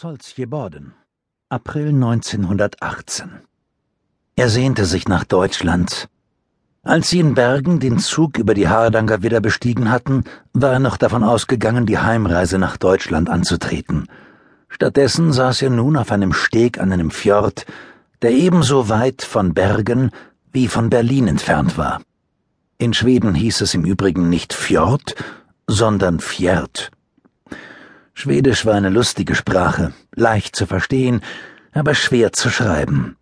Solzjeborden, April 1918. Er sehnte sich nach Deutschland. Als sie in Bergen den Zug über die Hardanger wieder bestiegen hatten, war er noch davon ausgegangen, die Heimreise nach Deutschland anzutreten. Stattdessen saß er nun auf einem Steg an einem Fjord, der ebenso weit von Bergen wie von Berlin entfernt war. In Schweden hieß es im Übrigen nicht Fjord, sondern Fjerd. Schwedisch war eine lustige Sprache, leicht zu verstehen, aber schwer zu schreiben.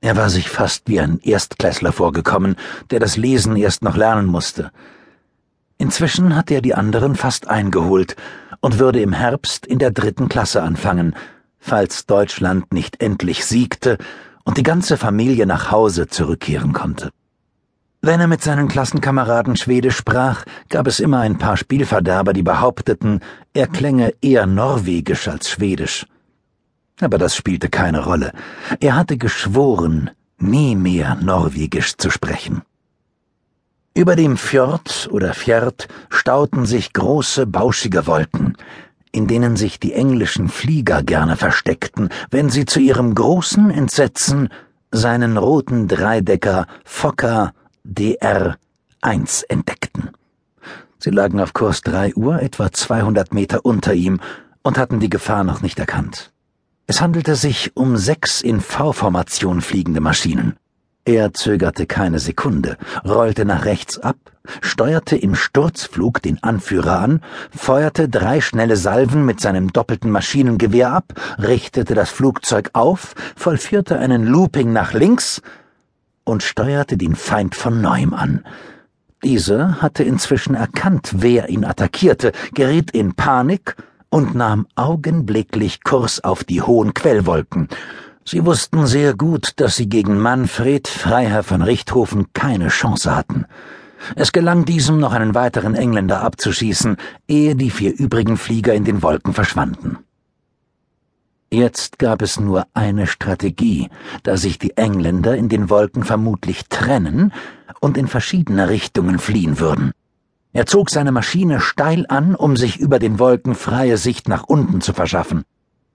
Er war sich fast wie ein Erstklässler vorgekommen, der das Lesen erst noch lernen musste. Inzwischen hatte er die anderen fast eingeholt und würde im Herbst in der dritten Klasse anfangen, falls Deutschland nicht endlich siegte und die ganze Familie nach Hause zurückkehren konnte. Wenn er mit seinen Klassenkameraden Schwedisch sprach, gab es immer ein paar Spielverderber, die behaupteten, er klänge eher norwegisch als schwedisch. Aber das spielte keine Rolle. Er hatte geschworen, nie mehr norwegisch zu sprechen. Über dem Fjord oder Fjord stauten sich große, bauschige Wolken, in denen sich die englischen Flieger gerne versteckten, wenn sie zu ihrem großen Entsetzen seinen roten Dreidecker Fokker DR-1 entdeckten. Sie lagen auf Kurs 3 Uhr, etwa 200 Meter unter ihm, und hatten die Gefahr noch nicht erkannt. Es handelte sich um sechs in V-Formation fliegende Maschinen. Er zögerte keine Sekunde, rollte nach rechts ab, steuerte im Sturzflug den Anführer an, feuerte drei schnelle Salven mit seinem doppelten Maschinengewehr ab, richtete das Flugzeug auf, vollführte einen Looping nach links und steuerte den Feind von neuem an. Dieser hatte inzwischen erkannt, wer ihn attackierte, geriet in Panik und nahm augenblicklich Kurs auf die hohen Quellwolken. Sie wussten sehr gut, dass sie gegen Manfred Freiherr von Richthofen keine Chance hatten. Es gelang diesem noch einen weiteren Engländer abzuschießen, ehe die vier übrigen Flieger in den Wolken verschwanden. Jetzt gab es nur eine Strategie, da sich die Engländer in den Wolken vermutlich trennen und in verschiedene Richtungen fliehen würden. Er zog seine Maschine steil an, um sich über den Wolken freie Sicht nach unten zu verschaffen.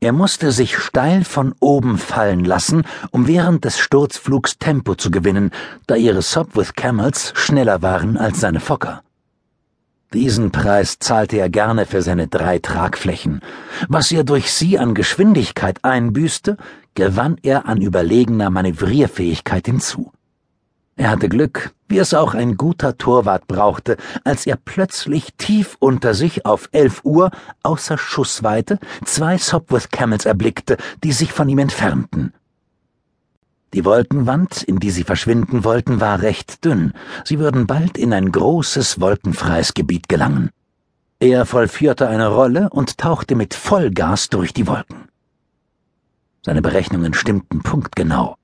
Er musste sich steil von oben fallen lassen, um während des Sturzflugs Tempo zu gewinnen, da ihre Sopwith Camels schneller waren als seine Fokker. Diesen Preis zahlte er gerne für seine drei Tragflächen. Was er durch sie an Geschwindigkeit einbüßte, gewann er an überlegener Manövrierfähigkeit hinzu. Er hatte Glück, wie es auch ein guter Torwart brauchte, als er plötzlich tief unter sich auf elf Uhr außer Schussweite zwei Sopwith Camels erblickte, die sich von ihm entfernten. Die Wolkenwand, in die sie verschwinden wollten, war recht dünn. Sie würden bald in ein großes wolkenfreies Gebiet gelangen. Er vollführte eine Rolle und tauchte mit Vollgas durch die Wolken. Seine Berechnungen stimmten punktgenau.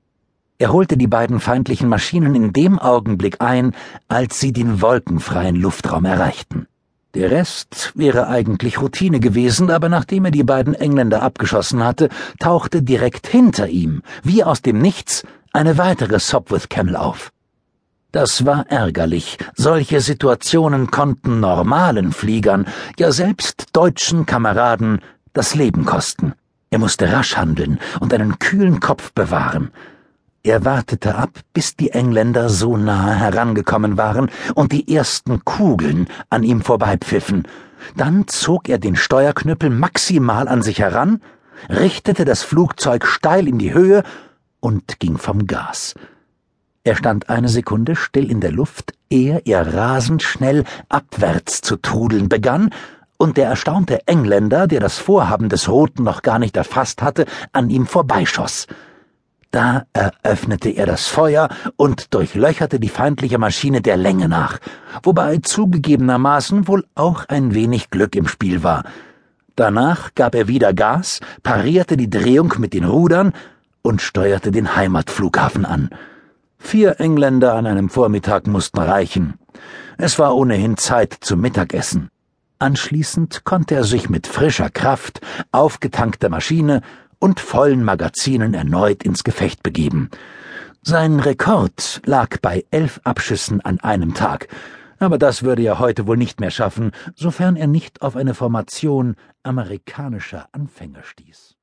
Er holte die beiden feindlichen Maschinen in dem Augenblick ein, als sie den wolkenfreien Luftraum erreichten. Der Rest wäre eigentlich Routine gewesen, aber nachdem er die beiden Engländer abgeschossen hatte, tauchte direkt hinter ihm, wie aus dem Nichts, eine weitere Sopwith Camel auf. Das war ärgerlich. Solche Situationen konnten normalen Fliegern, ja selbst deutschen Kameraden, das Leben kosten. Er musste rasch handeln und einen kühlen Kopf bewahren. Er wartete ab, bis die Engländer so nahe herangekommen waren und die ersten Kugeln an ihm vorbeipfiffen. Dann zog er den Steuerknüppel maximal an sich heran, richtete das Flugzeug steil in die Höhe und ging vom Gas. Er stand eine Sekunde still in der Luft, ehe er rasend schnell abwärts zu trudeln begann, und der erstaunte Engländer, der das Vorhaben des Roten noch gar nicht erfasst hatte, an ihm vorbeischoss. Da eröffnete er das Feuer und durchlöcherte die feindliche Maschine der Länge nach, wobei zugegebenermaßen wohl auch ein wenig Glück im Spiel war. Danach gab er wieder Gas, parierte die Drehung mit den Rudern und steuerte den Heimatflughafen an. Vier Engländer an einem Vormittag mussten reichen. Es war ohnehin Zeit zum Mittagessen. Anschließend konnte er sich mit frischer Kraft, aufgetankter Maschine und vollen Magazinen erneut ins Gefecht begeben. Sein Rekord lag bei elf Abschüssen an einem Tag, aber das würde er heute wohl nicht mehr schaffen, sofern er nicht auf eine Formation amerikanischer Anfänger stieß.